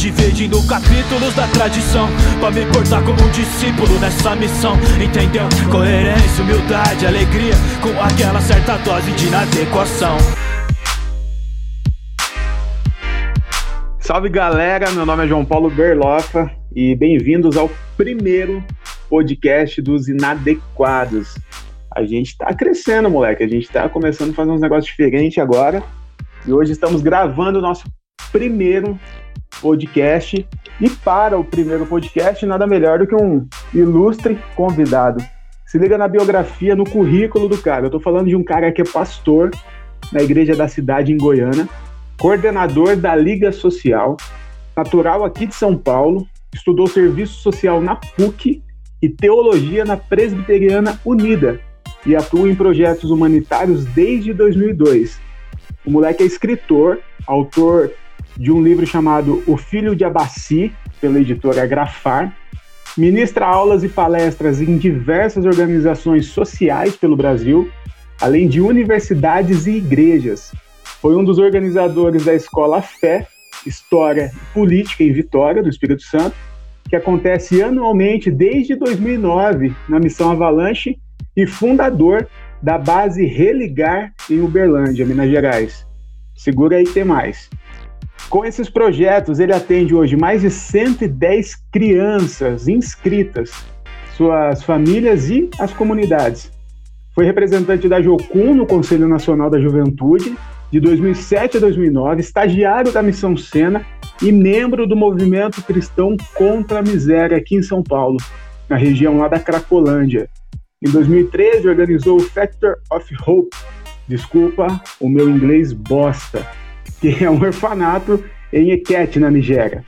Dividindo capítulos da tradição Pra me portar como um discípulo nessa missão Entendeu? Coerência, humildade, alegria Com aquela certa dose de inadequação Salve galera, meu nome é João Paulo Berlofa e bem-vindos ao primeiro podcast dos Inadequados. A gente tá crescendo, moleque, a gente tá começando a fazer uns negócios diferentes agora e hoje estamos gravando o nosso primeiro podcast. E para o primeiro podcast, nada melhor do que um ilustre convidado. Se liga na biografia, no currículo do cara. Eu tô falando de um cara que é pastor na igreja da cidade em Goiânia coordenador da Liga Social, natural aqui de São Paulo, estudou serviço social na PUC e teologia na Presbiteriana Unida e atua em projetos humanitários desde 2002. O moleque é escritor, autor de um livro chamado O Filho de Abaci, pela editora Grafar, ministra aulas e palestras em diversas organizações sociais pelo Brasil, além de universidades e igrejas, foi um dos organizadores da Escola Fé, História e Política em Vitória, do Espírito Santo, que acontece anualmente desde 2009 na Missão Avalanche e fundador da base Religar em Uberlândia, Minas Gerais. Segura aí que tem mais. Com esses projetos, ele atende hoje mais de 110 crianças inscritas, suas famílias e as comunidades. Foi representante da Jocum no Conselho Nacional da Juventude de 2007 a 2009, estagiário da Missão Sena e membro do movimento cristão contra a miséria aqui em São Paulo, na região lá da Cracolândia. Em 2013, organizou o Factor of Hope, desculpa o meu inglês bosta, que é um orfanato em Ekete, na Nigéria,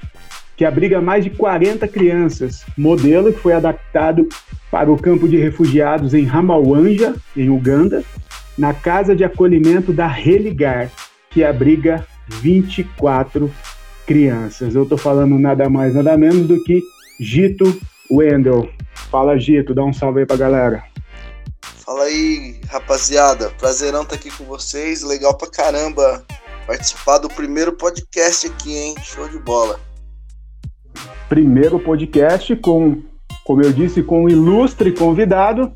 que abriga mais de 40 crianças, modelo que foi adaptado para o campo de refugiados em Ramawanja, em Uganda, na Casa de Acolhimento da Religar, que abriga 24 crianças. Eu estou falando nada mais, nada menos do que Gito Wendel. Fala, Gito, dá um salve aí pra galera. Fala aí, rapaziada. Prazerão estar tá aqui com vocês. Legal pra caramba participar do primeiro podcast aqui, hein? Show de bola. Primeiro podcast com, como eu disse, com um ilustre convidado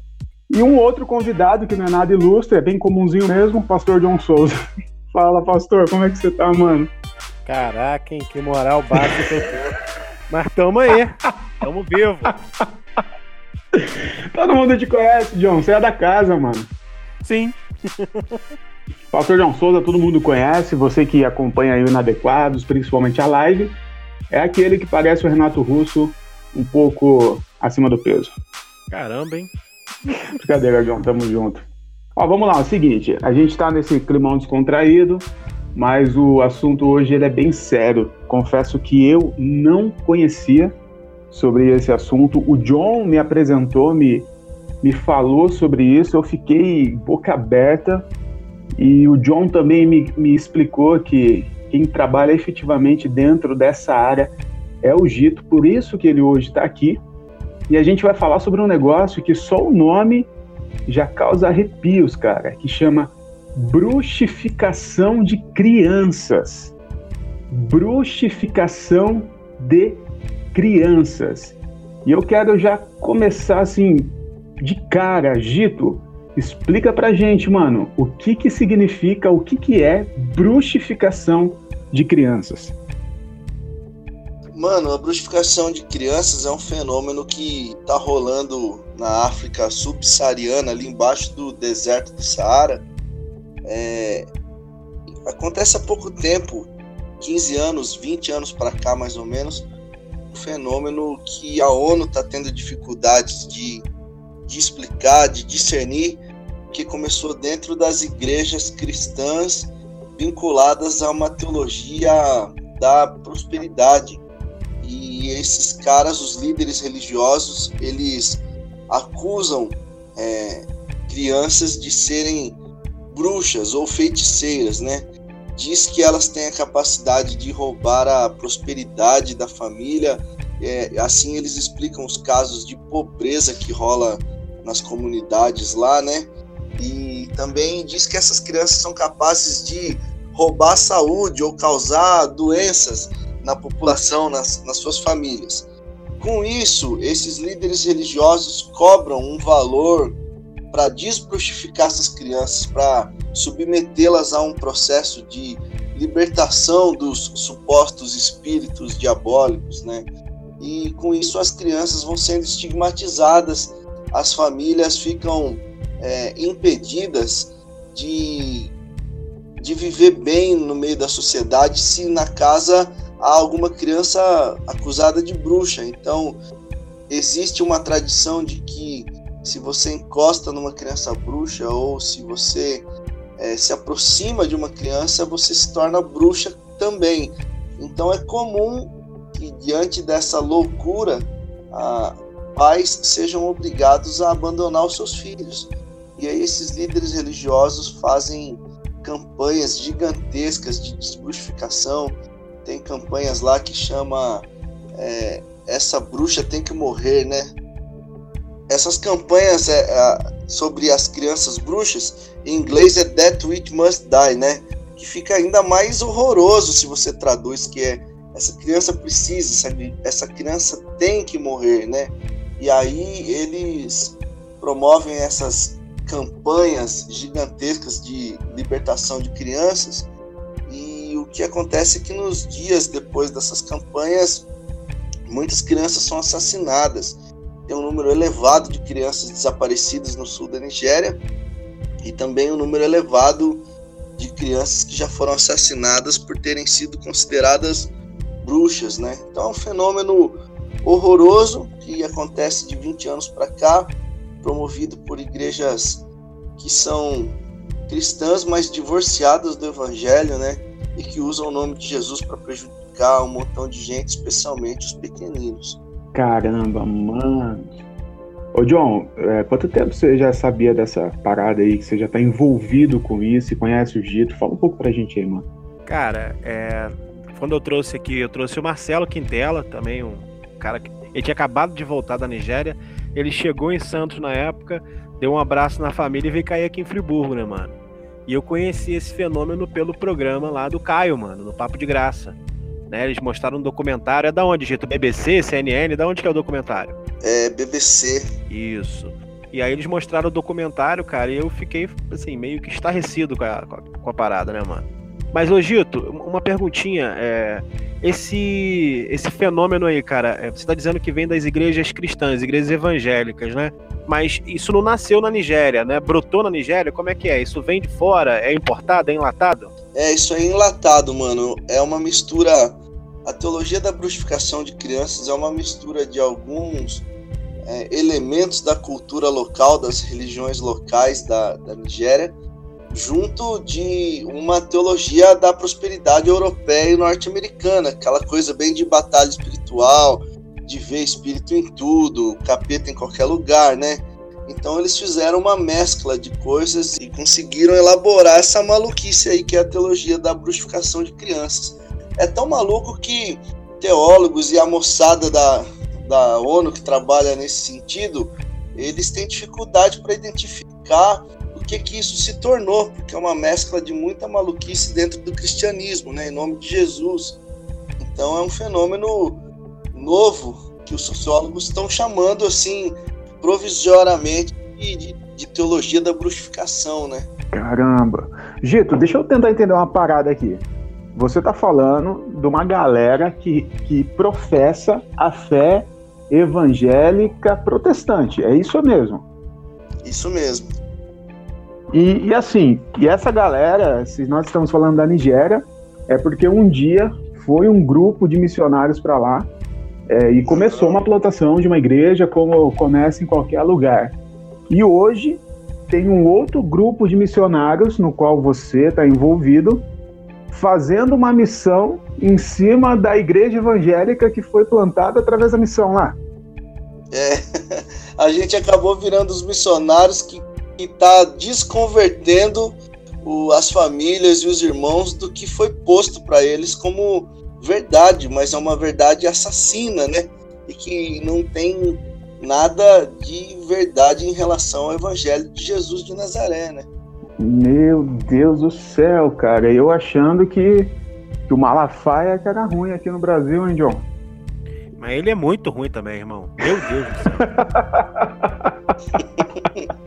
e um outro convidado, que não é nada ilustre, é bem comumzinho mesmo, pastor John Souza. Fala, pastor, como é que você tá, mano? Caraca, hein? Que moral baixa que eu tô. Mas tamo aí, tamo vivo. Todo mundo te conhece, John, você é da casa, mano. Sim. Pastor John Souza, todo mundo conhece, você que acompanha aí o Inadequados, principalmente a live, é aquele que parece o Renato Russo um pouco acima do peso. Caramba, hein? Brincadeira, John, tamo junto. Ó, vamos lá, é o seguinte, a gente tá nesse climão descontraído, mas o assunto hoje ele é bem sério. Confesso que eu não conhecia sobre esse assunto. O John me apresentou, me, me falou sobre isso, eu fiquei boca aberta. E o John também me, me explicou que quem trabalha efetivamente dentro dessa área é o Gito, por isso que ele hoje está aqui. E a gente vai falar sobre um negócio que só o nome já causa arrepios, cara, que chama bruxificação de crianças. Bruxificação de crianças. E eu quero já começar assim, de cara, Gito, explica pra gente, mano, o que que significa, o que que é bruxificação de crianças. Mano, a bruxificação de crianças é um fenômeno que tá rolando na África subsaariana, ali embaixo do deserto do Saara. É... Acontece há pouco tempo, 15 anos, 20 anos para cá mais ou menos, um fenômeno que a ONU tá tendo dificuldades de, de explicar, de discernir, que começou dentro das igrejas cristãs vinculadas a uma teologia da prosperidade e esses caras, os líderes religiosos, eles acusam é, crianças de serem bruxas ou feiticeiras, né? Diz que elas têm a capacidade de roubar a prosperidade da família. É, assim eles explicam os casos de pobreza que rola nas comunidades lá, né? E também diz que essas crianças são capazes de roubar saúde ou causar doenças na população, nas, nas suas famílias. Com isso, esses líderes religiosos cobram um valor para desbruxificar essas crianças, para submetê-las a um processo de libertação dos supostos espíritos diabólicos, né? E com isso as crianças vão sendo estigmatizadas, as famílias ficam é, impedidas de, de viver bem no meio da sociedade se na casa há alguma criança acusada de bruxa. Então, existe uma tradição de que se você encosta numa criança bruxa ou se você é, se aproxima de uma criança, você se torna bruxa também. Então, é comum que, diante dessa loucura, a, pais sejam obrigados a abandonar os seus filhos. E aí, esses líderes religiosos fazem campanhas gigantescas de desbruxificação, tem campanhas lá que chama é, essa bruxa tem que morrer, né? Essas campanhas é, é, sobre as crianças bruxas, em inglês é That Witch Must Die, né? Que fica ainda mais horroroso se você traduz que é essa criança precisa, essa, essa criança tem que morrer, né? E aí eles promovem essas campanhas gigantescas de libertação de crianças o que acontece é que nos dias depois dessas campanhas, muitas crianças são assassinadas. Tem um número elevado de crianças desaparecidas no sul da Nigéria e também um número elevado de crianças que já foram assassinadas por terem sido consideradas bruxas, né? Então é um fenômeno horroroso que acontece de 20 anos para cá, promovido por igrejas que são cristãs, mas divorciadas do evangelho, né? e que usam o nome de Jesus para prejudicar um montão de gente, especialmente os pequeninos. Caramba, mano. Ô John, é, quanto tempo você já sabia dessa parada aí, que você já tá envolvido com isso e conhece o Gito? Fala um pouco pra gente aí, mano. Cara, é, quando eu trouxe aqui, eu trouxe o Marcelo Quintela, também um cara que ele tinha acabado de voltar da Nigéria. Ele chegou em Santos na época, deu um abraço na família e veio cair aqui em Friburgo, né, mano? E eu conheci esse fenômeno pelo programa lá do Caio, mano, no Papo de Graça. Né, eles mostraram um documentário. É da onde, Gito? BBC, CNN? Da onde que é o documentário? É BBC. Isso. E aí eles mostraram o documentário, cara, e eu fiquei, assim, meio que estarrecido com a, com a parada, né, mano? Mas, ô Gito, uma perguntinha. É, esse, esse fenômeno aí, cara, é, você está dizendo que vem das igrejas cristãs, igrejas evangélicas, né? Mas isso não nasceu na Nigéria, né? Brotou na Nigéria? Como é que é? Isso vem de fora? É importado? É enlatado? É, isso é enlatado, mano. É uma mistura. A teologia da bruxificação de crianças é uma mistura de alguns é, elementos da cultura local, das religiões locais da, da Nigéria, junto de uma teologia da prosperidade europeia e norte-americana, aquela coisa bem de batalha espiritual, de ver espírito em tudo, capeta em qualquer lugar, né? Então eles fizeram uma mescla de coisas e conseguiram elaborar essa maluquice aí que é a teologia da bruxificação de crianças. É tão maluco que teólogos e a moçada da, da ONU que trabalha nesse sentido, eles têm dificuldade para identificar que que isso se tornou, porque é uma mescla de muita maluquice dentro do cristianismo, né, em nome de Jesus. Então é um fenômeno novo que os sociólogos estão chamando assim provisoriamente de, de teologia da bruxificação, né? Caramba. Gito, deixa eu tentar entender uma parada aqui. Você está falando de uma galera que, que professa a fé evangélica protestante, é isso mesmo? Isso mesmo. E, e, assim, e essa galera, se nós estamos falando da Nigéria, é porque um dia foi um grupo de missionários para lá é, e começou uma plantação de uma igreja, como começa em qualquer lugar. E hoje tem um outro grupo de missionários no qual você está envolvido, fazendo uma missão em cima da igreja evangélica que foi plantada através da missão lá. É, a gente acabou virando os missionários que está desconvertendo o, as famílias e os irmãos do que foi posto para eles como verdade, mas é uma verdade assassina, né? E que não tem nada de verdade em relação ao evangelho de Jesus de Nazaré, né? Meu Deus do céu, cara, eu achando que que o Malafaia que era ruim aqui no Brasil, hein, John? Mas ele é muito ruim também, irmão. Meu Deus do céu.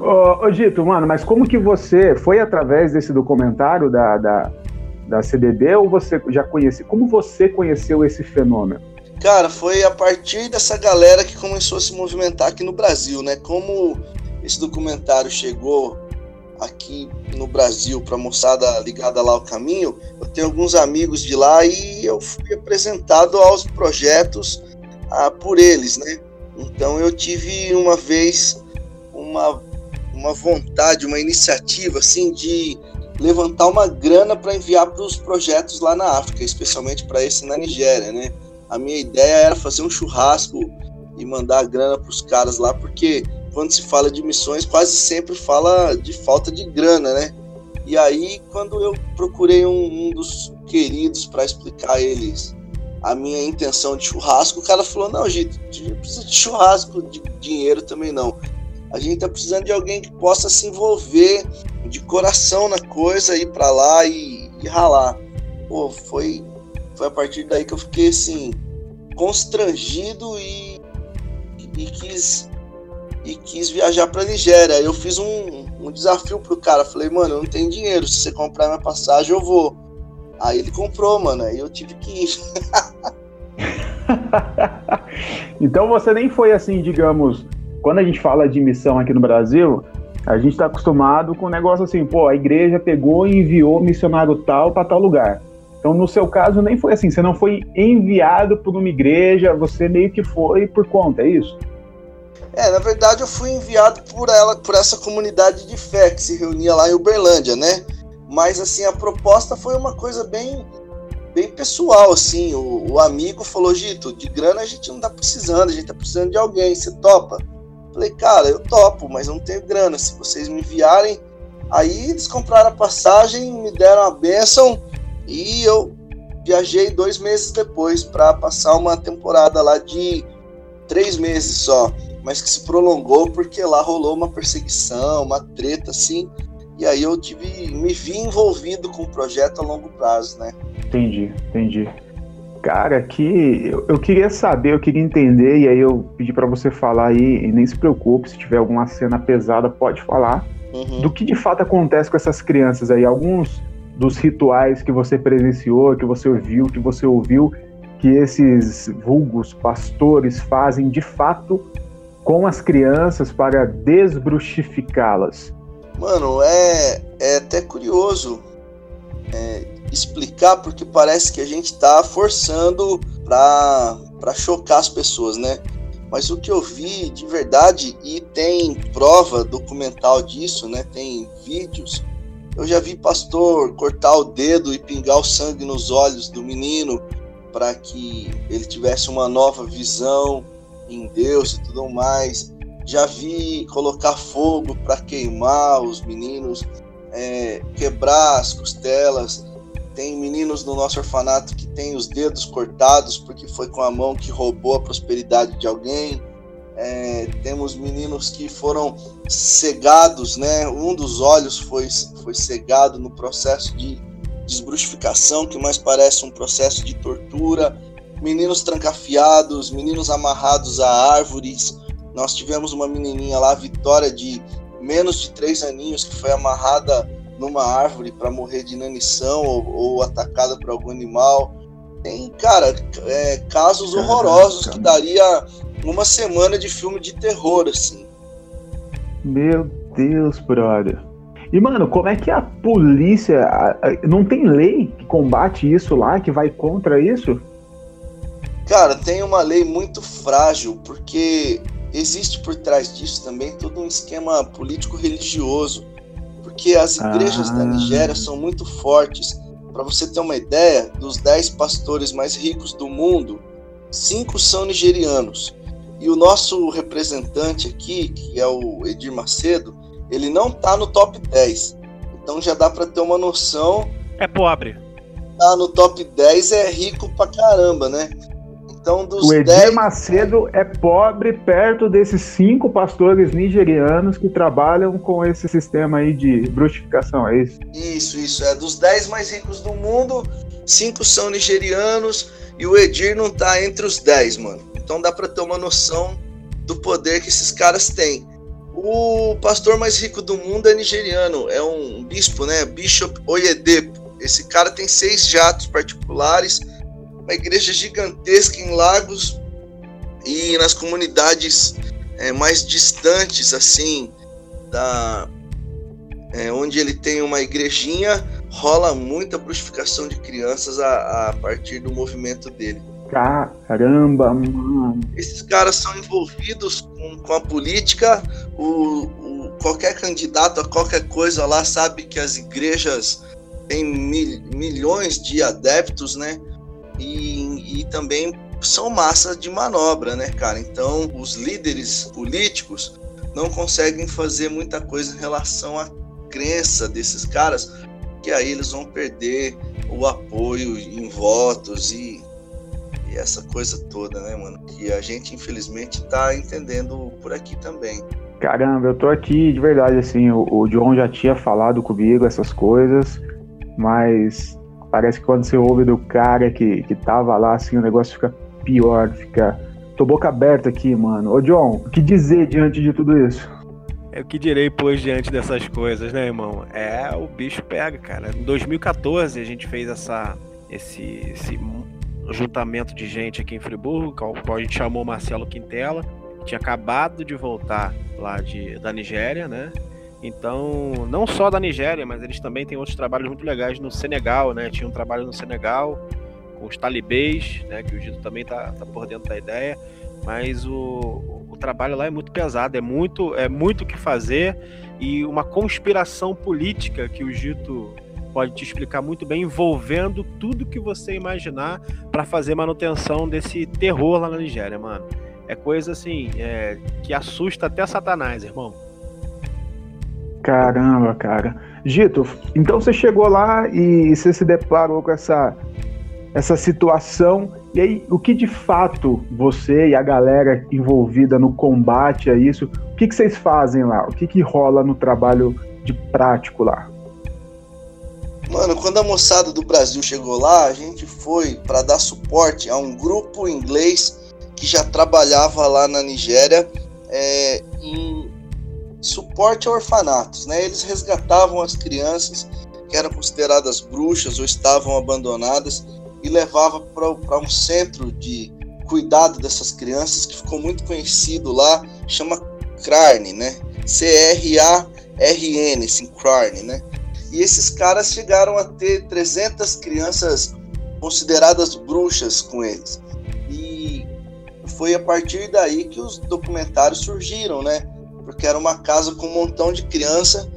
ô, ô, Gito, mano, mas como que você foi através desse documentário da, da, da CDB ou você já conhecia? Como você conheceu esse fenômeno? Cara, foi a partir dessa galera que começou a se movimentar aqui no Brasil, né? Como esse documentário chegou aqui no Brasil para a moçada ligada lá ao caminho, eu tenho alguns amigos de lá e eu fui apresentado aos projetos ah, por eles, né? Então eu tive uma vez uma, uma vontade, uma iniciativa assim de levantar uma grana para enviar para os projetos lá na África, especialmente para esse na Nigéria, né? A minha ideia era fazer um churrasco e mandar a grana para os caras lá, porque quando se fala de missões, quase sempre fala de falta de grana, né? E aí, quando eu procurei um, um dos queridos para explicar a eles a minha intenção de churrasco, o cara falou: Não, gente, não precisa de churrasco, de dinheiro também não. A gente tá precisando de alguém que possa se envolver de coração na coisa, ir para lá e, e ralar. Pô, foi foi a partir daí que eu fiquei assim, constrangido e, e quis e quis viajar para Nigéria. Eu fiz um, um desafio pro cara. Falei, mano, eu não tenho dinheiro. Se você comprar minha passagem, eu vou. Aí ele comprou, mano. Aí eu tive que ir. então você nem foi assim, digamos, quando a gente fala de missão aqui no Brasil, a gente está acostumado com um negócio assim, pô, a igreja pegou e enviou missionário tal para tal lugar. Então, no seu caso, nem foi assim. Você não foi enviado por uma igreja, você meio que foi por conta, é isso? É, na verdade, eu fui enviado por ela, por essa comunidade de fé que se reunia lá em Uberlândia, né? Mas assim, a proposta foi uma coisa bem, bem pessoal, assim. O, o amigo falou: Gito, de grana a gente não tá precisando, a gente tá precisando de alguém. Você topa? Falei, cara, eu topo, mas não tenho grana. Se vocês me enviarem, aí eles compraram a passagem, me deram a bênção e eu viajei dois meses depois para passar uma temporada lá de três meses só, mas que se prolongou porque lá rolou uma perseguição, uma treta assim. E aí eu tive, me vi envolvido com o projeto a longo prazo, né? Entendi, entendi. Cara, que eu, eu queria saber, eu queria entender, e aí eu pedi para você falar aí, e nem se preocupe, se tiver alguma cena pesada, pode falar. Uhum. Do que de fato acontece com essas crianças aí. Alguns dos rituais que você presenciou, que você ouviu, que você ouviu, que esses vulgos pastores fazem de fato com as crianças para desbruxificá-las? Mano, é, é até curioso é, explicar, porque parece que a gente está forçando para chocar as pessoas, né? Mas o que eu vi de verdade, e tem prova documental disso, né? Tem vídeos, eu já vi pastor cortar o dedo e pingar o sangue nos olhos do menino para que ele tivesse uma nova visão em Deus e tudo mais. Já vi colocar fogo para queimar os meninos, é, quebrar as costelas. Tem meninos no nosso orfanato que têm os dedos cortados porque foi com a mão que roubou a prosperidade de alguém. É, temos meninos que foram cegados, né? Um dos olhos foi, foi cegado no processo de desbruxificação, que mais parece um processo de tortura. Meninos trancafiados, meninos amarrados a árvores. Nós tivemos uma menininha lá, Vitória, de menos de três aninhos, que foi amarrada numa árvore para morrer de inanição ou, ou atacada por algum animal. Tem, cara, é, casos horrorosos que daria uma semana de filme de terror, assim. Meu Deus, brother. E, mano, como é que a polícia. Não tem lei que combate isso lá, que vai contra isso? Cara, tem uma lei muito frágil, porque existe por trás disso também todo um esquema político-religioso. Porque as igrejas ah. da Nigéria são muito fortes. Para você ter uma ideia, dos 10 pastores mais ricos do mundo, cinco são nigerianos. E o nosso representante aqui, que é o Edir Macedo, ele não tá no top 10. Então já dá para ter uma noção. É pobre. Tá no top 10 é rico pra caramba, né? Então, dos o Edir dez... Macedo é pobre perto desses cinco pastores nigerianos que trabalham com esse sistema aí de bruxificação, é isso? Isso, isso. É dos dez mais ricos do mundo, cinco são nigerianos e o Edir não tá entre os dez, mano. Então dá para ter uma noção do poder que esses caras têm. O pastor mais rico do mundo é nigeriano, é um bispo, né? Bishop Oyedepo. Esse cara tem seis jatos particulares uma igreja gigantesca em Lagos e nas comunidades é, mais distantes, assim, da é, onde ele tem uma igrejinha, rola muita bruxificação de crianças a, a partir do movimento dele. Caramba, mano. Esses caras são envolvidos com, com a política. O, o, qualquer candidato a qualquer coisa lá sabe que as igrejas têm mil, milhões de adeptos, né? E, e também são massa de manobra, né, cara? Então, os líderes políticos não conseguem fazer muita coisa em relação à crença desses caras, que aí eles vão perder o apoio em votos e, e essa coisa toda, né, mano? Que a gente, infelizmente, tá entendendo por aqui também. Caramba, eu tô aqui de verdade, assim, o, o John já tinha falado comigo essas coisas, mas Parece que quando você ouve do cara que, que tava lá, assim, o negócio fica pior, fica. Tô boca aberta aqui, mano. Ô, John, o que dizer diante de tudo isso? É o que direi, pois, diante dessas coisas, né, irmão? É, o bicho pega, cara. Em 2014 a gente fez essa, esse, esse juntamento de gente aqui em Friburgo, qual, qual a gente chamou Marcelo Quintela, que tinha acabado de voltar lá de, da Nigéria, né? Então, não só da Nigéria, mas eles também têm outros trabalhos muito legais no Senegal, né? Tinha um trabalho no Senegal com os talibês, né? Que o Gito também tá, tá por dentro da ideia. Mas o, o trabalho lá é muito pesado, é muito é muito o que fazer e uma conspiração política que o Gito pode te explicar muito bem, envolvendo tudo que você imaginar para fazer manutenção desse terror lá na Nigéria, mano. É coisa assim é, que assusta até Satanás, irmão. Caramba, cara. Gito, então você chegou lá e você se deparou com essa, essa situação. E aí, o que de fato você e a galera envolvida no combate a isso, o que, que vocês fazem lá? O que, que rola no trabalho de prático lá? Mano, quando a moçada do Brasil chegou lá, a gente foi para dar suporte a um grupo inglês que já trabalhava lá na Nigéria é, em suporte a orfanatos, né? Eles resgatavam as crianças que eram consideradas bruxas ou estavam abandonadas e levavam para um centro de cuidado dessas crianças que ficou muito conhecido lá, chama CRARN, né? C-R-A-R-N, assim, CRARN, né? E esses caras chegaram a ter 300 crianças consideradas bruxas com eles. E foi a partir daí que os documentários surgiram, né? Porque era uma casa com um montão de criança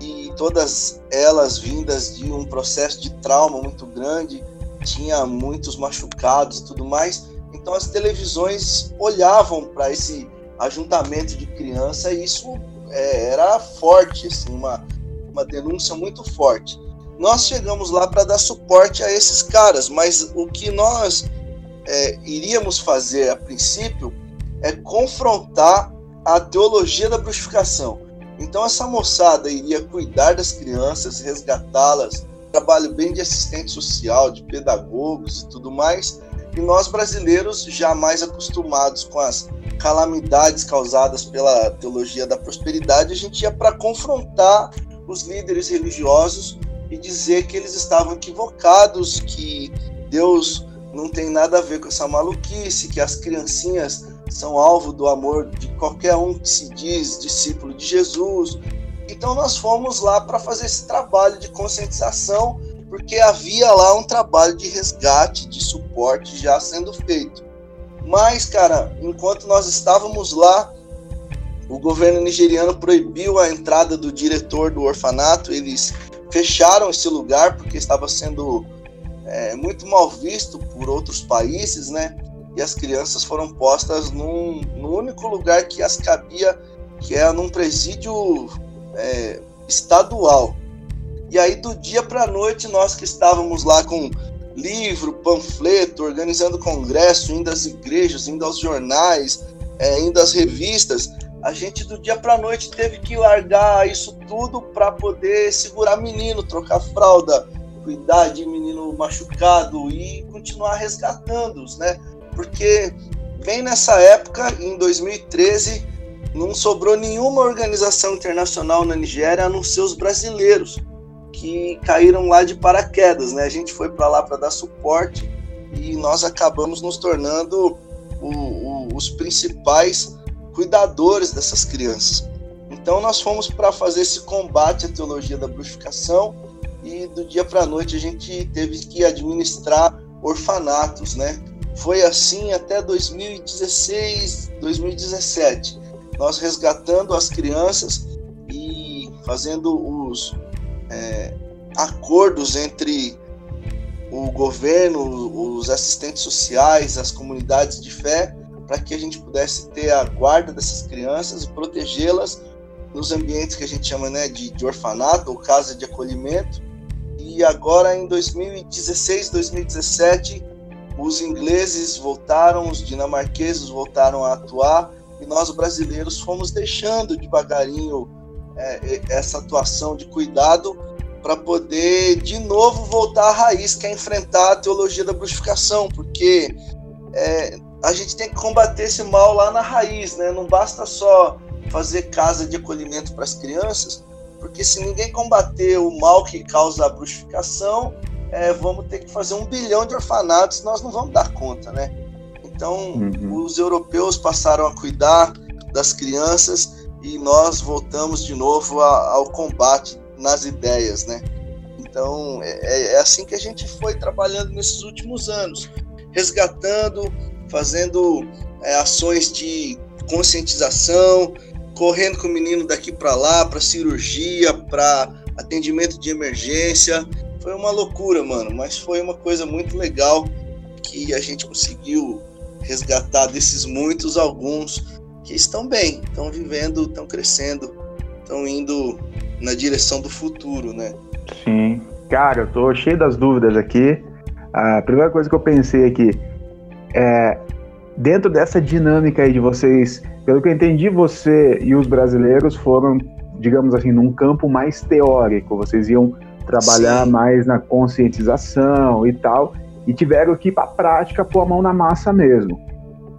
e todas elas vindas de um processo de trauma muito grande, tinha muitos machucados e tudo mais. Então as televisões olhavam para esse ajuntamento de criança e isso é, era forte, assim, uma, uma denúncia muito forte. Nós chegamos lá para dar suporte a esses caras, mas o que nós é, iríamos fazer a princípio é confrontar a teologia da bruxificação. Então essa moçada iria cuidar das crianças, resgatá-las, trabalho bem de assistente social, de pedagogos e tudo mais. E nós brasileiros, jamais acostumados com as calamidades causadas pela teologia da prosperidade, a gente ia para confrontar os líderes religiosos e dizer que eles estavam equivocados, que Deus não tem nada a ver com essa maluquice, que as criancinhas são alvo do amor de qualquer um que se diz discípulo de Jesus. Então nós fomos lá para fazer esse trabalho de conscientização, porque havia lá um trabalho de resgate, de suporte já sendo feito. Mas, cara, enquanto nós estávamos lá, o governo nigeriano proibiu a entrada do diretor do orfanato, eles fecharam esse lugar porque estava sendo é, muito mal visto por outros países, né? E as crianças foram postas num, no único lugar que as cabia, que é num presídio é, estadual. E aí, do dia para a noite, nós que estávamos lá com livro, panfleto, organizando congresso, indo às igrejas, indo aos jornais, é, indo às revistas, a gente do dia para noite teve que largar isso tudo para poder segurar menino, trocar fralda, cuidar de menino machucado e continuar resgatando-os, né? Porque bem nessa época, em 2013, não sobrou nenhuma organização internacional na Nigéria a não ser os brasileiros que caíram lá de paraquedas, né? A gente foi para lá para dar suporte e nós acabamos nos tornando o, o, os principais cuidadores dessas crianças. Então nós fomos para fazer esse combate à teologia da bruxificação e do dia para a noite a gente teve que administrar orfanatos, né? Foi assim até 2016, 2017. Nós resgatando as crianças e fazendo os é, acordos entre o governo, os assistentes sociais, as comunidades de fé para que a gente pudesse ter a guarda dessas crianças e protegê-las nos ambientes que a gente chama né, de, de orfanato ou casa de acolhimento. E agora, em 2016, 2017, os ingleses voltaram, os dinamarqueses voltaram a atuar e nós, brasileiros, fomos deixando devagarinho é, essa atuação de cuidado para poder de novo voltar à raiz, que é enfrentar a teologia da bruxificação, porque é, a gente tem que combater esse mal lá na raiz, né? Não basta só fazer casa de acolhimento para as crianças, porque se ninguém combater o mal que causa a bruxificação, é, vamos ter que fazer um bilhão de orfanatos, nós não vamos dar conta, né? Então, uhum. os europeus passaram a cuidar das crianças e nós voltamos de novo a, ao combate nas ideias, né? Então, é, é assim que a gente foi trabalhando nesses últimos anos, resgatando fazendo é, ações de conscientização, correndo com o menino daqui para lá, para cirurgia, para atendimento de emergência. Foi uma loucura, mano, mas foi uma coisa muito legal que a gente conseguiu resgatar desses muitos alguns que estão bem, estão vivendo, estão crescendo, estão indo na direção do futuro, né? Sim. Cara, eu tô cheio das dúvidas aqui. A primeira coisa que eu pensei aqui, é, dentro dessa dinâmica aí de vocês, pelo que eu entendi, você e os brasileiros foram, digamos assim, num campo mais teórico, vocês iam trabalhar Sim. mais na conscientização e tal, e tiveram que ir para a prática pôr a mão na massa mesmo.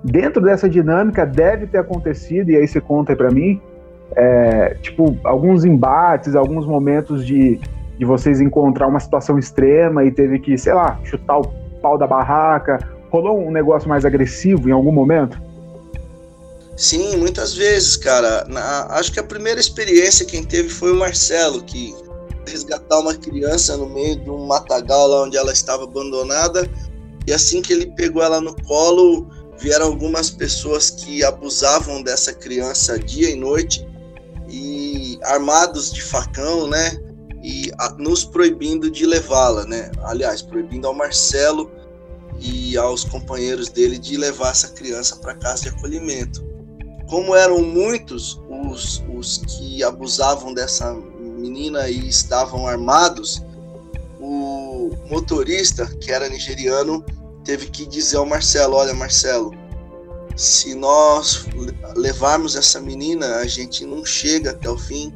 Dentro dessa dinâmica deve ter acontecido, e aí você conta para mim, é, tipo, alguns embates, alguns momentos de, de vocês encontrar uma situação extrema e teve que, sei lá, chutar o pau da barraca Rolou um negócio mais agressivo em algum momento? Sim, muitas vezes, cara. Na, acho que a primeira experiência quem teve foi o Marcelo, que resgatar uma criança no meio de um matagal lá onde ela estava abandonada. E assim que ele pegou ela no colo, vieram algumas pessoas que abusavam dessa criança dia e noite e armados de facão, né? E a, nos proibindo de levá-la, né? Aliás, proibindo ao Marcelo e aos companheiros dele de levar essa criança para casa de acolhimento. Como eram muitos os, os que abusavam dessa menina e estavam armados, o motorista, que era nigeriano, teve que dizer ao Marcelo: Olha, Marcelo, se nós levarmos essa menina, a gente não chega até o fim,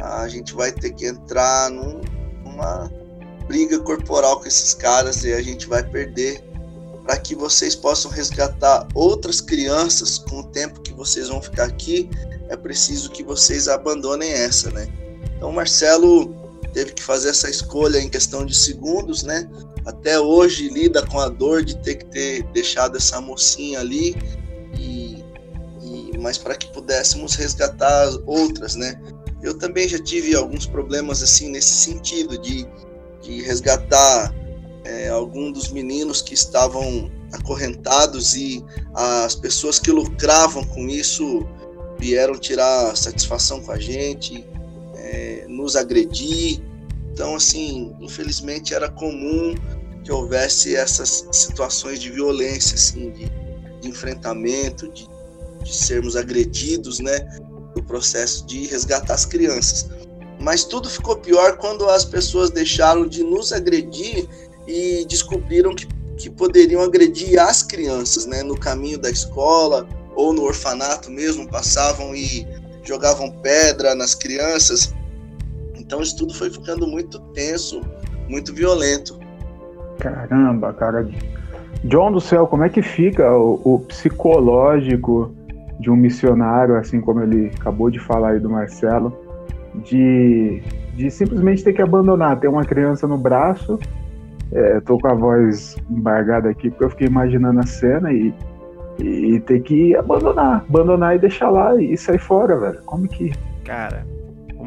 a gente vai ter que entrar num, numa briga corporal com esses caras e a gente vai perder para que vocês possam resgatar outras crianças com o tempo que vocês vão ficar aqui, é preciso que vocês abandonem essa, né? Então, Marcelo teve que fazer essa escolha em questão de segundos, né? Até hoje lida com a dor de ter que ter deixado essa mocinha ali, e, e mas para que pudéssemos resgatar outras, né? Eu também já tive alguns problemas assim nesse sentido de, de resgatar é, algum dos meninos que estavam acorrentados e as pessoas que lucravam com isso vieram tirar satisfação com a gente, nos agredir. Então, assim, infelizmente era comum que houvesse essas situações de violência, assim, de, de enfrentamento, de, de sermos agredidos, né, no processo de resgatar as crianças. Mas tudo ficou pior quando as pessoas deixaram de nos agredir e descobriram que, que poderiam agredir as crianças, né, no caminho da escola ou no orfanato mesmo, passavam e jogavam pedra nas crianças. Então isso tudo foi ficando muito tenso, muito violento. Caramba, cara. John do céu, como é que fica o, o psicológico de um missionário, assim como ele acabou de falar aí do Marcelo, de, de simplesmente ter que abandonar, ter uma criança no braço. É, tô com a voz embargada aqui porque eu fiquei imaginando a cena e, e ter que abandonar, abandonar e deixar lá e sair fora, velho. Como que. Cara,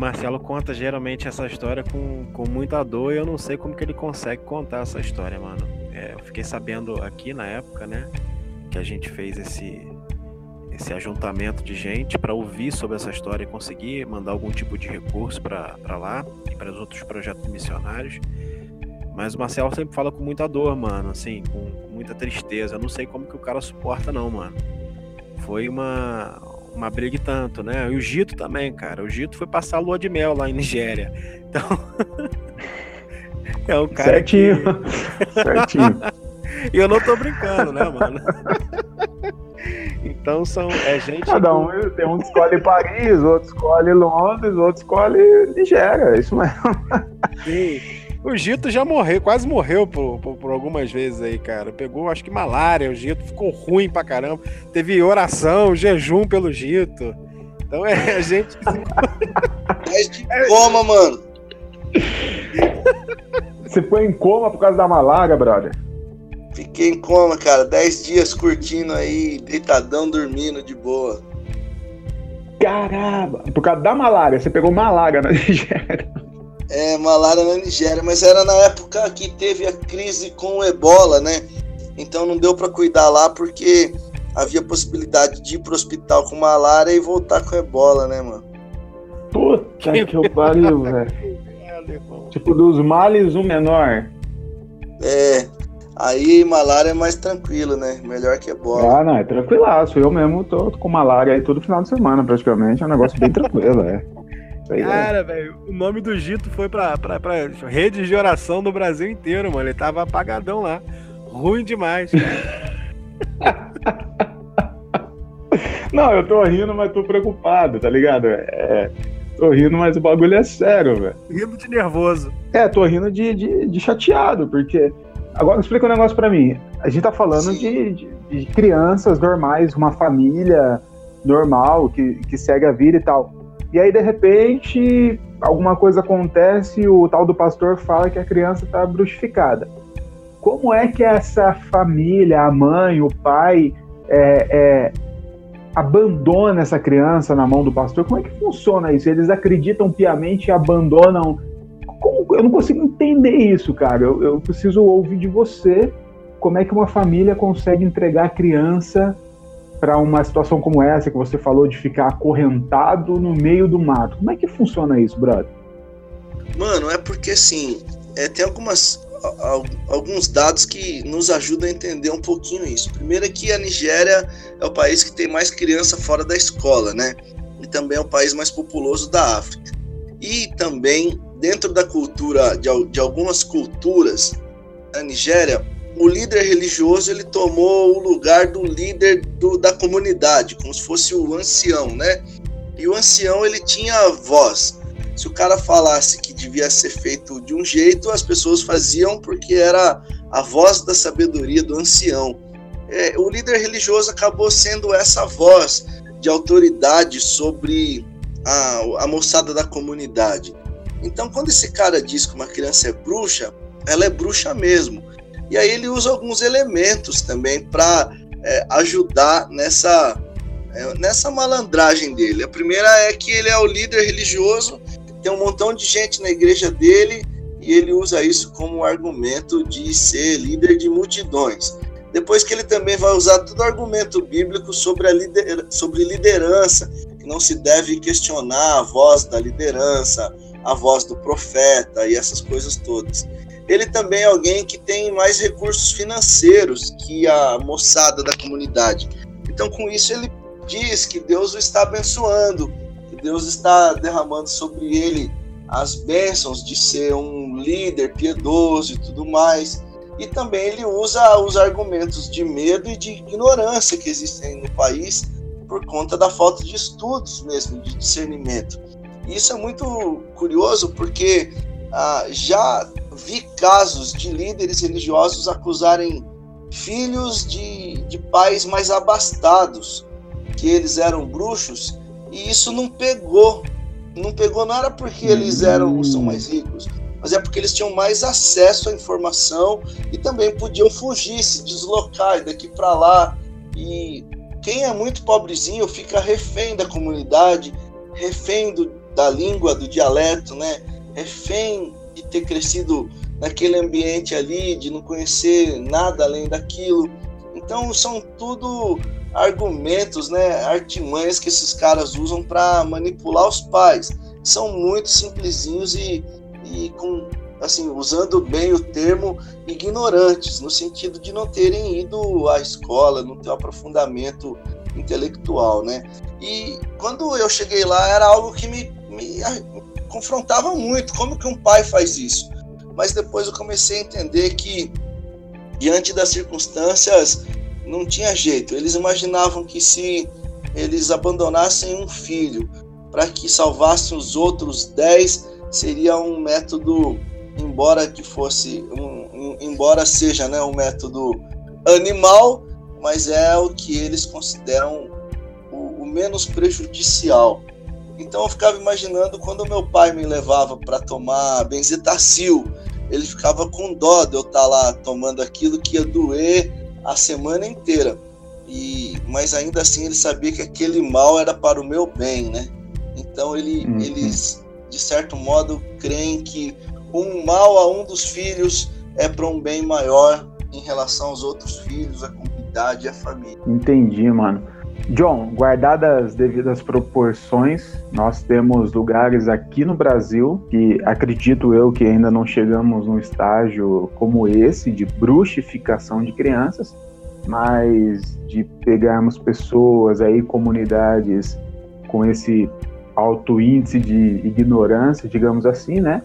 Marcelo conta geralmente essa história com, com muita dor e eu não sei como que ele consegue contar essa história, mano. É, eu fiquei sabendo aqui na época, né, que a gente fez esse, esse ajuntamento de gente para ouvir sobre essa história e conseguir mandar algum tipo de recurso para lá e para os outros projetos missionários. Mas o Marcelo sempre fala com muita dor, mano, assim, com, com muita tristeza. Eu não sei como que o cara suporta, não, mano. Foi uma, uma briga e tanto, né? E o Gito também, cara. O Gito foi passar a lua de mel lá em Nigéria. Então. é um cara. Certinho. Que... Certinho. e eu não tô brincando, né, mano? Então são é gente. Cada um tem um que escolhe Paris, outro escolhe Londres, outro escolhe Nigéria, é isso mesmo. Sim. O Gito já morreu, quase morreu por, por, por, algumas vezes aí, cara. Pegou, acho que malária, o Gito ficou ruim pra caramba. Teve oração, jejum pelo Gito. Então é a gente. É de coma, mano. Você foi em coma por causa da malária, brother? Fiquei em coma, cara. Dez dias curtindo aí, deitadão, dormindo de boa. Caramba! Por causa da malária. Você pegou malária na Nigéria. É, malária na Nigéria. Mas era na época que teve a crise com o ebola, né? Então não deu para cuidar lá porque havia possibilidade de ir pro hospital com malária e voltar com ebola, né, mano? Puta que, que pariu, velho. Tipo, dos males, o menor. É, Aí malária é mais tranquilo, né? Melhor que ebola. Ah, não, é tranquilaço. Eu mesmo tô com malária aí todo final de semana, praticamente. É um negócio bem tranquilo, é. É. Cara, velho, o nome do Gito foi pra, pra, pra rede de oração do Brasil inteiro, mano. Ele tava apagadão lá. Ruim demais, Não, eu tô rindo, mas tô preocupado, tá ligado? É, tô rindo, mas o bagulho é sério, velho. Rindo de nervoso. É, tô rindo de, de, de chateado, porque Agora explica um negócio para mim. A gente tá falando de, de, de, crianças normais, uma família normal que, que segue a vida e tal. E aí, de repente, alguma coisa acontece, o tal do pastor fala que a criança tá bruxificada. Como é que essa família, a mãe, o pai, é, é, abandona essa criança na mão do pastor? Como é que funciona isso? Eles acreditam piamente e abandonam como, eu não consigo entender isso, cara. Eu, eu, preciso ouvir de você como é que uma família consegue entregar a criança para uma situação como essa que você falou de ficar acorrentado no meio do mato. Como é que funciona isso, brother? Mano, é porque assim, é, tem algumas alguns dados que nos ajudam a entender um pouquinho isso. Primeiro é que a Nigéria é o país que tem mais criança fora da escola, né? E também é o país mais populoso da África. E também dentro da cultura, de, de algumas culturas da Nigéria, o líder religioso ele tomou o lugar do líder do, da comunidade, como se fosse o ancião, né? E o ancião ele tinha voz. Se o cara falasse que devia ser feito de um jeito, as pessoas faziam porque era a voz da sabedoria do ancião. É, o líder religioso acabou sendo essa voz de autoridade sobre a, a moçada da comunidade. Então, quando esse cara diz que uma criança é bruxa, ela é bruxa mesmo. E aí ele usa alguns elementos também para é, ajudar nessa, é, nessa malandragem dele. A primeira é que ele é o líder religioso, tem um montão de gente na igreja dele e ele usa isso como argumento de ser líder de multidões. Depois que ele também vai usar todo argumento bíblico sobre, a lider, sobre liderança, que não se deve questionar a voz da liderança, a voz do profeta e essas coisas todas. Ele também é alguém que tem mais recursos financeiros que a moçada da comunidade. Então, com isso, ele diz que Deus o está abençoando, que Deus está derramando sobre ele as bênçãos de ser um líder piedoso e tudo mais. e também ele usa os argumentos de medo e de ignorância que existem no país por conta da falta de estudos mesmo, de discernimento. E isso é muito curioso porque ah, já vi casos de líderes religiosos acusarem filhos de, de pais mais abastados, que eles eram bruxos, e isso não pegou. Não pegou, não era porque eles eram são mais ricos, mas é porque eles tinham mais acesso à informação e também podiam fugir, se deslocar daqui para lá. E quem é muito pobrezinho fica refém da comunidade, refém do, da língua, do dialeto, né? Refém ter crescido naquele ambiente ali, de não conhecer nada além daquilo. Então são tudo argumentos, né, artimanhas que esses caras usam para manipular os pais. São muito simplesinhos e, e com assim, usando bem o termo ignorantes, no sentido de não terem ido à escola, não ter um aprofundamento intelectual, né? E quando eu cheguei lá era algo que me, me confrontava muito, como que um pai faz isso? Mas depois eu comecei a entender que diante das circunstâncias não tinha jeito. Eles imaginavam que se eles abandonassem um filho para que salvassem os outros dez, seria um método, embora que fosse, um, um, embora seja né, um método animal, mas é o que eles consideram o, o menos prejudicial. Então eu ficava imaginando quando meu pai me levava para tomar benzetacil, ele ficava com dó de eu estar tá lá tomando aquilo que ia doer a semana inteira. E, mas ainda assim ele sabia que aquele mal era para o meu bem, né? Então ele, uhum. eles, de certo modo, creem que um mal a um dos filhos é para um bem maior em relação aos outros filhos, a comunidade a família. Entendi, mano. John, guardadas as devidas proporções, nós temos lugares aqui no Brasil que acredito eu que ainda não chegamos num estágio como esse de bruxificação de crianças, mas de pegarmos pessoas aí, comunidades com esse alto índice de ignorância, digamos assim, né?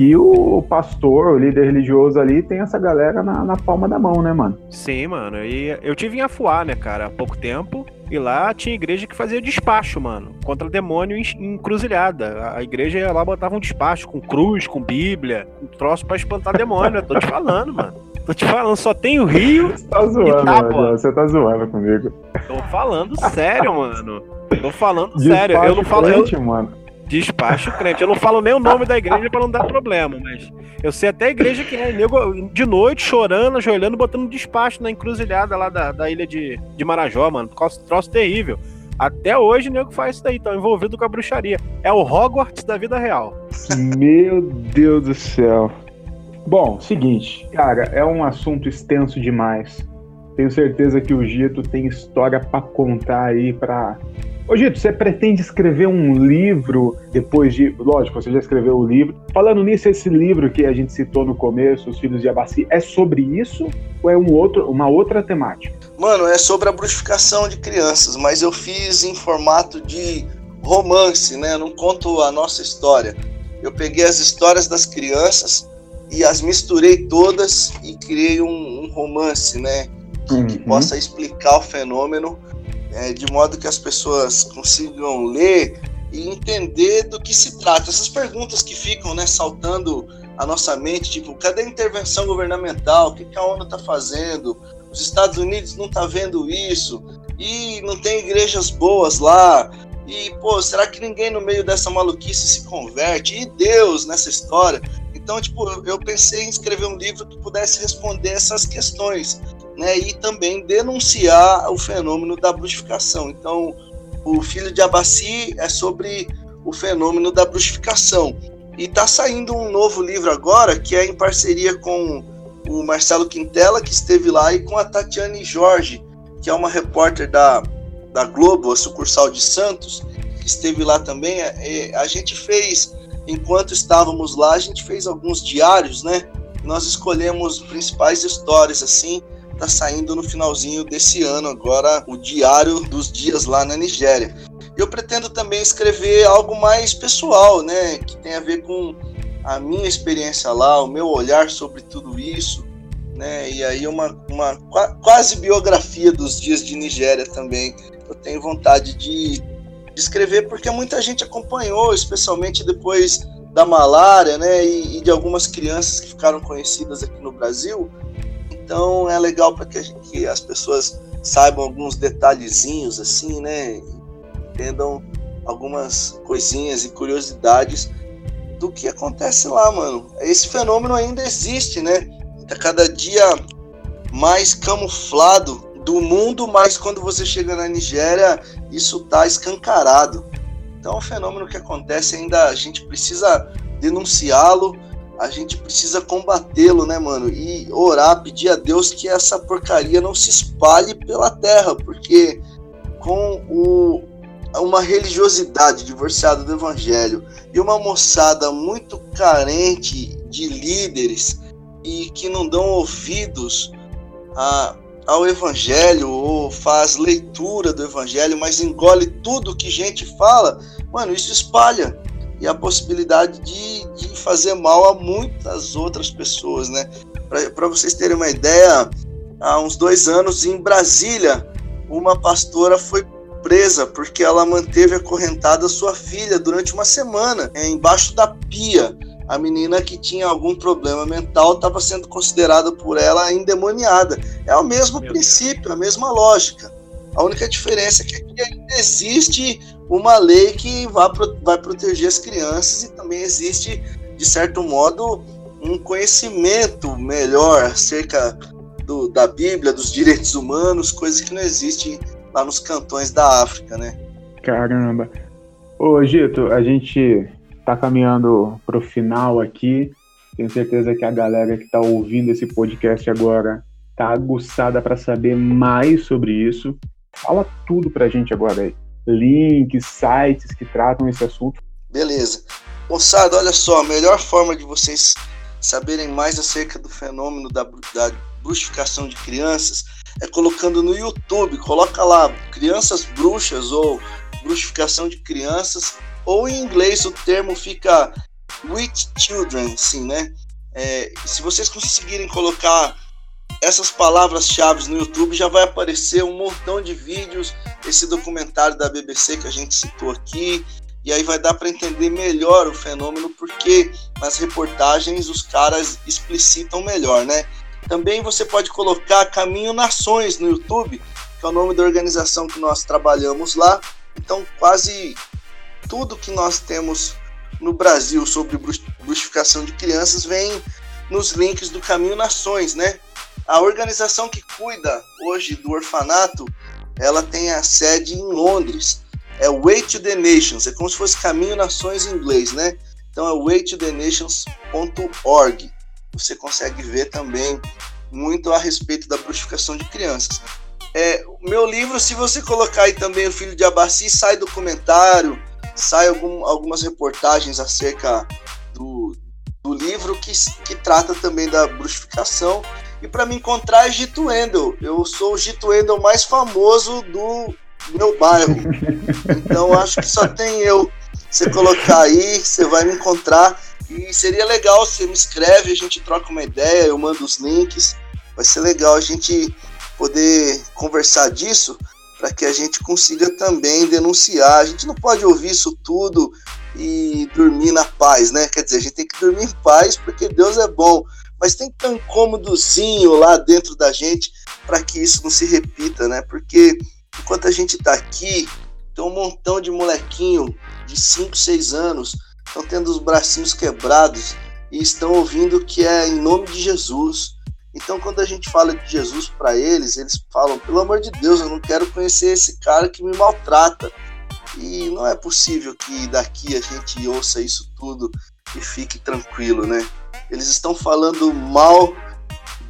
que o pastor, o líder religioso ali, tem essa galera na, na, palma da mão, né, mano? Sim, mano. E eu tive em Afuá, né, cara, há pouco tempo. E lá tinha igreja que fazia despacho, mano, contra demônio em, encruzilhada. A igreja lá botava um despacho com cruz, com Bíblia, um troço pra espantar demônio. Eu tô te falando, mano. Tô te falando, só tem o Rio. Você tá zoando, mano. Você tá zoando comigo. Tô falando sério, mano. Tô falando despacho sério. Eu não falo. Crente, eu... mano. Despacho crente. Eu não falo nem o nome da igreja para não dar problema, mas eu sei até a igreja que é nego de noite chorando, ajoelhando, botando despacho na encruzilhada lá da, da ilha de, de Marajó, mano. Troço, troço terrível. Até hoje o nego faz isso daí, estão envolvido com a bruxaria. É o Hogwarts da vida real. Meu Deus do céu. Bom, seguinte, cara, é um assunto extenso demais. Tenho certeza que o Gito tem história para contar aí para Ô Gito, você pretende escrever um livro depois de. Lógico, você já escreveu o livro. Falando nisso, esse livro que a gente citou no começo, Os Filhos de Abaci, é sobre isso ou é um outro, uma outra temática? Mano, é sobre a bruxificação de crianças, mas eu fiz em formato de romance, né? Eu não conto a nossa história. Eu peguei as histórias das crianças e as misturei todas e criei um, um romance, né? Que, uhum. que possa explicar o fenômeno é, de modo que as pessoas consigam ler e entender do que se trata. Essas perguntas que ficam né, saltando a nossa mente, tipo, cadê a intervenção governamental? O que, que a ONU está fazendo? Os Estados Unidos não tá vendo isso? E não tem igrejas boas lá? E, pô, será que ninguém no meio dessa maluquice se converte? E Deus nessa história? Então, tipo, eu pensei em escrever um livro que pudesse responder essas questões né, e também denunciar o fenômeno da bruxificação. Então, o Filho de Abaci é sobre o fenômeno da bruxificação. E está saindo um novo livro agora, que é em parceria com o Marcelo Quintela, que esteve lá, e com a Tatiane Jorge, que é uma repórter da, da Globo, a sucursal de Santos, que esteve lá também. É, a gente fez, enquanto estávamos lá, a gente fez alguns diários, né? Nós escolhemos principais histórias, assim, tá saindo no finalzinho desse ano, agora o diário dos dias lá na Nigéria. Eu pretendo também escrever algo mais pessoal, né, que tem a ver com a minha experiência lá, o meu olhar sobre tudo isso, né? E aí uma, uma quase biografia dos dias de Nigéria também. Eu tenho vontade de, escrever porque muita gente acompanhou, especialmente depois da malária, né? E, e de algumas crianças que ficaram conhecidas aqui no Brasil. Então é legal para que, que as pessoas saibam alguns detalhezinhos assim, né? Entendam algumas coisinhas e curiosidades do que acontece lá, mano. Esse fenômeno ainda existe, né? Tá cada dia mais camuflado do mundo, mas quando você chega na Nigéria, isso tá escancarado. Então é um fenômeno que acontece ainda, a gente precisa denunciá-lo, a gente precisa combatê-lo, né, mano? E orar, pedir a Deus que essa porcaria não se espalhe pela terra, porque com o, uma religiosidade divorciada do evangelho e uma moçada muito carente de líderes e que não dão ouvidos a, ao evangelho ou faz leitura do evangelho, mas engole tudo que gente fala, mano, isso espalha e a possibilidade de, de fazer mal a muitas outras pessoas, né? Para vocês terem uma ideia, há uns dois anos em Brasília, uma pastora foi presa porque ela manteve acorrentada sua filha durante uma semana é, embaixo da pia. A menina que tinha algum problema mental estava sendo considerada por ela endemoniada. É o mesmo Meu princípio, Deus. a mesma lógica. A única diferença é que aqui ainda existe uma lei que vai, vai proteger as crianças e também existe, de certo modo, um conhecimento melhor acerca do, da Bíblia, dos direitos humanos, coisas que não existem lá nos cantões da África, né? Caramba. Ô, Gito, a gente tá caminhando pro final aqui. Tenho certeza que a galera que tá ouvindo esse podcast agora tá aguçada para saber mais sobre isso. Fala tudo pra gente agora aí links, sites que tratam esse assunto. Beleza. Moçada, olha só, a melhor forma de vocês saberem mais acerca do fenômeno da, da bruxificação de crianças é colocando no YouTube, coloca lá crianças bruxas ou bruxificação de crianças, ou em inglês o termo fica witch children, sim, né? É, se vocês conseguirem colocar essas palavras-chave no YouTube, já vai aparecer um montão de vídeos, esse documentário da BBC que a gente citou aqui, e aí vai dar para entender melhor o fenômeno, porque nas reportagens os caras explicitam melhor, né? Também você pode colocar Caminho Nações no YouTube, que é o nome da organização que nós trabalhamos lá. Então, quase tudo que nós temos no Brasil sobre bruxificação de crianças vem nos links do Caminho Nações, né? A organização que cuida hoje do orfanato, ela tem a sede em Londres. É Way to the Nations, é como se fosse Caminho Nações em inglês, né? Então é waytothenations.org. Você consegue ver também muito a respeito da bruxificação de crianças. É, meu livro, se você colocar aí também o Filho de Abaci, sai documentário, sai algum, algumas reportagens acerca do, do livro que, que trata também da bruxificação e para me encontrar é Gito Endel. Eu sou o Gito Endel mais famoso do meu bairro. Então acho que só tem eu. Você colocar aí, você vai me encontrar. E seria legal, você me escreve, a gente troca uma ideia, eu mando os links. Vai ser legal a gente poder conversar disso para que a gente consiga também denunciar. A gente não pode ouvir isso tudo e dormir na paz, né? Quer dizer, a gente tem que dormir em paz porque Deus é bom mas tem que ter um incômodozinho lá dentro da gente para que isso não se repita, né? Porque enquanto a gente está aqui, tem um montão de molequinho de 5, 6 anos estão tendo os bracinhos quebrados e estão ouvindo que é em nome de Jesus. Então, quando a gente fala de Jesus para eles, eles falam: pelo amor de Deus, eu não quero conhecer esse cara que me maltrata. E não é possível que daqui a gente ouça isso tudo e fique tranquilo, né? Eles estão falando mal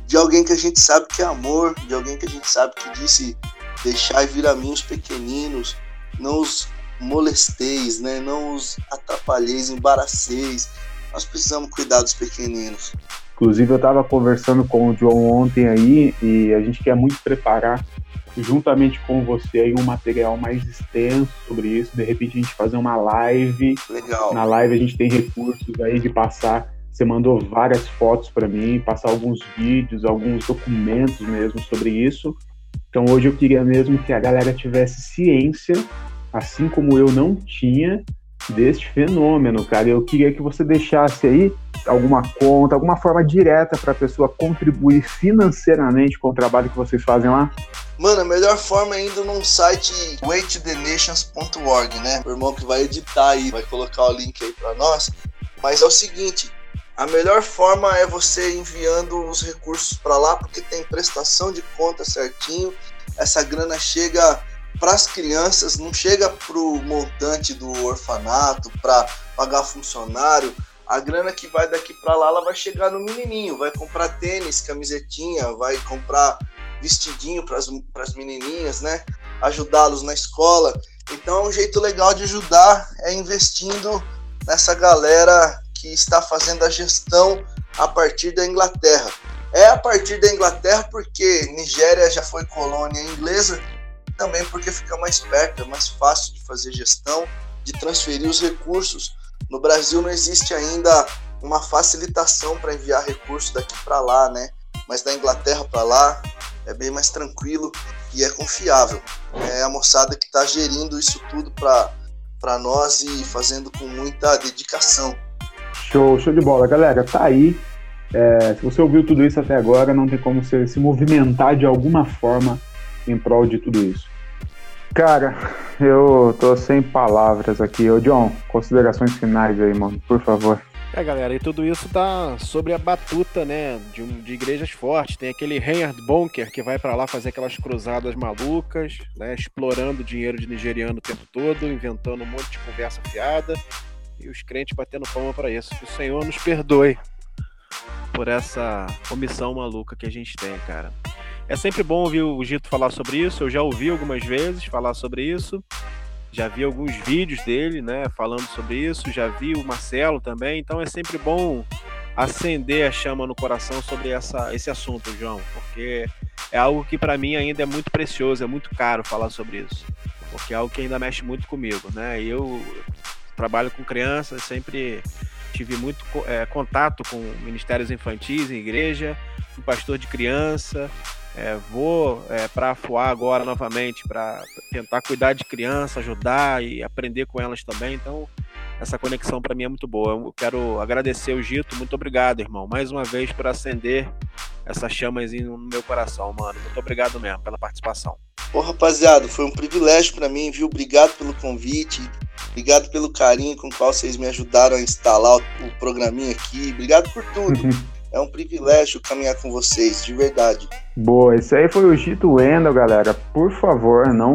de alguém que a gente sabe que é amor, de alguém que a gente sabe que disse deixar vir a mim os pequeninos, não os molesteis, né? não os atrapalheis, embaraceis. Nós precisamos cuidar dos pequeninos. Inclusive, eu estava conversando com o João ontem aí e a gente quer muito preparar, juntamente com você, aí, um material mais extenso sobre isso. De repente, a gente fazer uma live. Legal. Na live, a gente tem recursos aí de passar Você mandou várias fotos para mim, passar alguns vídeos, alguns documentos mesmo sobre isso. Então hoje eu queria mesmo que a galera tivesse ciência, assim como eu não tinha, deste fenômeno, cara. Eu queria que você deixasse aí alguma conta, alguma forma direta para a pessoa contribuir financeiramente com o trabalho que vocês fazem lá. Mano, a melhor forma é indo num site waitthenations.org, né? O irmão que vai editar aí, vai colocar o link aí para nós. Mas é o seguinte, a melhor forma é você enviando os recursos para lá, porque tem prestação de conta certinho. Essa grana chega para as crianças, não chega para o montante do orfanato, para pagar funcionário. A grana que vai daqui para lá, ela vai chegar no menininho, vai comprar tênis, camisetinha, vai comprar vestidinho para as menininhas, né? Ajudá-los na escola. Então, um jeito legal de ajudar é investindo nessa galera que está fazendo a gestão a partir da Inglaterra. É a partir da Inglaterra porque Nigéria já foi colônia inglesa, também porque fica mais perto, é mais fácil de fazer gestão, de transferir os recursos. No Brasil não existe ainda uma facilitação para enviar recursos daqui para lá, né? Mas da Inglaterra para lá é bem mais tranquilo e é confiável. É a moçada que está gerindo isso tudo para nós e fazendo com muita dedicação. Show, show de bola. Galera, tá aí. É, se você ouviu tudo isso até agora, não tem como você se movimentar de alguma forma em prol de tudo isso. Cara, eu tô sem palavras aqui. Ô, John, considerações finais aí, mano, por favor. É, galera, e tudo isso tá sobre a batuta, né, de, de igrejas fortes. Tem aquele Reinhard Bonker que vai para lá fazer aquelas cruzadas malucas, né, explorando dinheiro de nigeriano o tempo todo, inventando um monte de conversa fiada e os crentes batendo palma para isso. Que o Senhor nos perdoe por essa omissão maluca que a gente tem, cara. É sempre bom ouvir o Gito falar sobre isso. Eu já ouvi algumas vezes falar sobre isso. Já vi alguns vídeos dele, né, falando sobre isso. Já vi o Marcelo também. Então é sempre bom acender a chama no coração sobre essa, esse assunto, João, porque é algo que para mim ainda é muito precioso, é muito caro falar sobre isso, porque é algo que ainda mexe muito comigo, né? Eu trabalho com crianças, sempre tive muito é, contato com ministérios infantis em igreja, fui pastor de criança, é, vou é, para Afuá agora novamente para tentar cuidar de criança, ajudar e aprender com elas também. Então, essa conexão para mim é muito boa. Eu quero agradecer o Gito, muito obrigado, irmão, mais uma vez por acender essa chamazinha no meu coração, mano. Muito obrigado mesmo pela participação. Pô, rapaziada, foi um privilégio para mim, viu? Obrigado pelo convite, obrigado pelo carinho com o qual vocês me ajudaram a instalar o, programinha aqui. Obrigado por tudo. é um privilégio caminhar com vocês, de verdade. Boa, esse aí foi o Gito Wendel, galera. Por favor, não.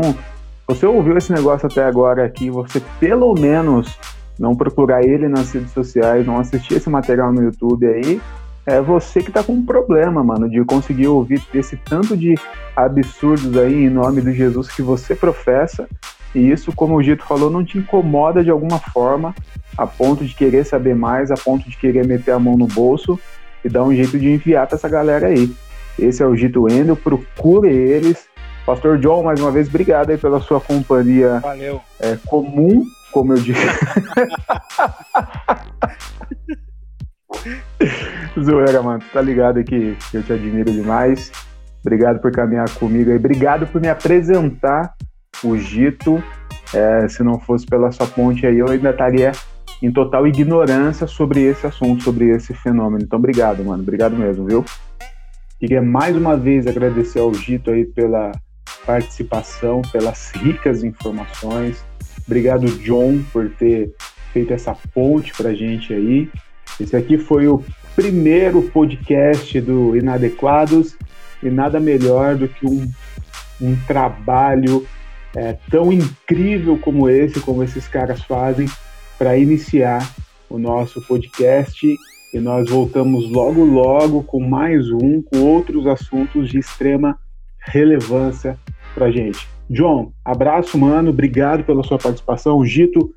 Você ouviu esse negócio até agora aqui, você pelo menos não procurar ele nas redes sociais, não assistir esse material no YouTube aí, é você que tá com um problema, mano, de conseguir ouvir esse tanto de absurdos aí em nome do Jesus que você professa. E isso, como o Gito falou, não te incomoda de alguma forma, a ponto de querer saber mais, a ponto de querer meter a mão no bolso e dar um jeito de enviar para essa galera aí. Esse é o Gito Endel, procure eles. Pastor John, mais uma vez, obrigado aí pela sua companhia Valeu. É, comum, como eu disse. Zoeira, mano. Tá ligado que eu te admiro demais. Obrigado por caminhar comigo aí. Obrigado por me apresentar o Gito. É, se não fosse pela sua ponte aí, eu ainda estaria em total ignorância sobre esse assunto, sobre esse fenômeno. Então, obrigado, mano. Obrigado mesmo, viu? Queria mais uma vez agradecer ao Gito aí pela participação, pelas ricas informações. Obrigado, John, por ter feito essa ponte pra gente aí. Esse aqui foi o primeiro podcast do Inadequados e nada melhor do que um, um trabalho é, tão incrível como esse, como esses caras fazem, para iniciar o nosso podcast. E nós voltamos logo, logo com mais um, com outros assuntos de extrema relevância para gente. John, abraço, mano. Obrigado pela sua participação. Gito,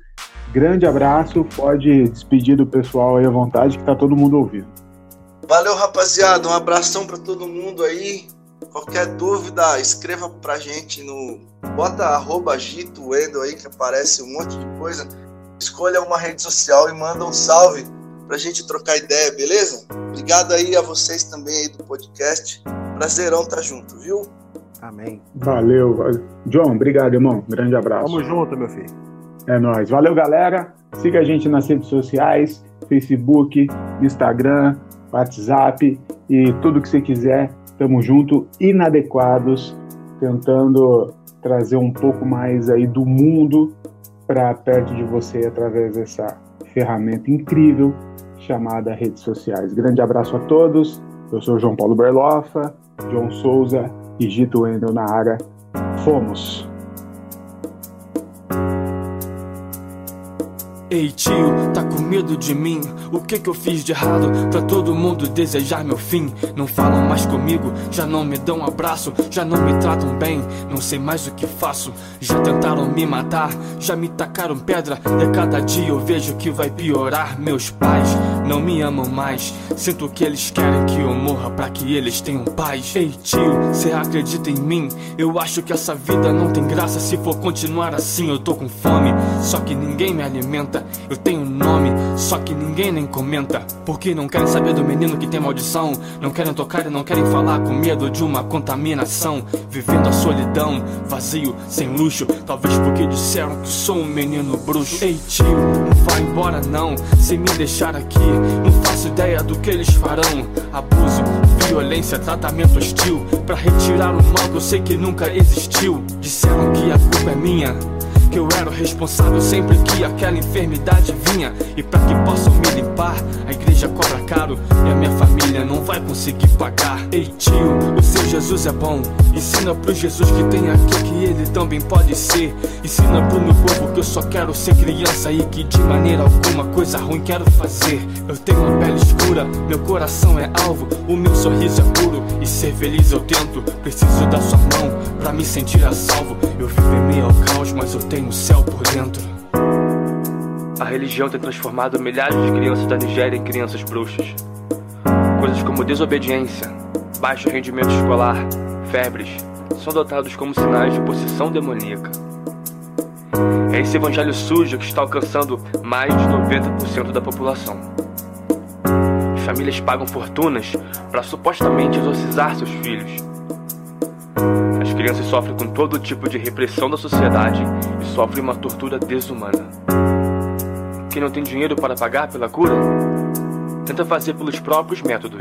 Grande abraço, pode despedir do pessoal aí à vontade, que tá todo mundo ouvindo. Valeu, rapaziada. Um abração para todo mundo aí. Qualquer dúvida, escreva pra gente no. Bota arroba Gito Wendel aí, que aparece um monte de coisa. Escolha uma rede social e manda um salve pra gente trocar ideia, beleza? Obrigado aí a vocês também aí do podcast. Prazerão estar tá junto, viu? Amém. Valeu. John, obrigado, irmão. Grande abraço. Tamo junto, meu filho. É nóis. Valeu, galera. Siga a gente nas redes sociais, Facebook, Instagram, WhatsApp e tudo que você quiser. Tamo junto, inadequados, tentando trazer um pouco mais aí do mundo para perto de você através dessa ferramenta incrível chamada redes sociais. Grande abraço a todos. Eu sou João Paulo Berlofa, João Souza e Gito Wendel na área. Fomos! Ei tio, tá com medo de mim? O que que eu fiz de errado pra todo mundo desejar meu fim? Não falam mais comigo, já não me dão um abraço, já não me tratam bem, não sei mais o que faço. Já tentaram me matar, já me tacaram pedra, e a cada dia eu vejo que vai piorar. Meus pais não me amam mais, sinto que eles querem que eu morra pra que eles tenham paz. Ei tio, cê acredita em mim? Eu acho que essa vida não tem graça se for continuar assim. Eu tô com fome, só que ninguém me alimenta. Eu tenho nome, só que ninguém nem comenta. Porque não querem saber do menino que tem maldição. Não querem tocar e não querem falar com medo de uma contaminação. Vivendo a solidão, vazio, sem luxo. Talvez porque disseram que sou um menino bruxo. Ei tio, vá embora não. Se me deixar aqui, não faço ideia do que eles farão. Abuso, violência, tratamento hostil. Pra retirar o mal que eu sei que nunca existiu. Disseram que a culpa é minha que eu era o responsável sempre que aquela enfermidade vinha. E para que possam me limpar, a igreja cobra caro e a minha família não vai conseguir pagar. Ei tio, o seu Jesus é bom. Ensina pro Jesus que tem aqui que ele também pode ser. Ensina pro meu povo que eu só quero ser criança e que de maneira alguma coisa ruim quero fazer. Eu tenho uma pele escura, meu coração é alvo, o meu sorriso é puro e ser feliz eu tento. Preciso da sua mão pra me sentir a salvo. Eu vivo em meio ao caos, mas eu tenho tem o céu por dentro. A religião tem transformado milhares de crianças da Nigéria em crianças bruxas. Coisas como desobediência, baixo rendimento escolar, febres, são adotados como sinais de possessão demoníaca. É esse evangelho sujo que está alcançando mais de 90% da população. As famílias pagam fortunas para supostamente exorcizar seus filhos crianças sofrem com todo tipo de repressão da sociedade e sofrem uma tortura desumana. Quem não tem dinheiro para pagar pela cura, tenta fazer pelos próprios métodos.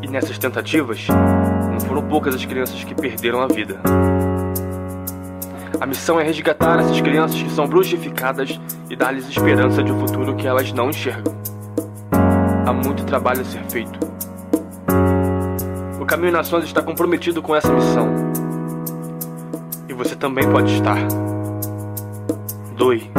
E nessas tentativas, não foram poucas as crianças que perderam a vida. A missão é resgatar essas crianças que são bruxificadas e dar-lhes esperança de um futuro que elas não enxergam. Há muito trabalho a ser feito. Caminho Nações está comprometido com essa missão. E você também pode estar. Doe.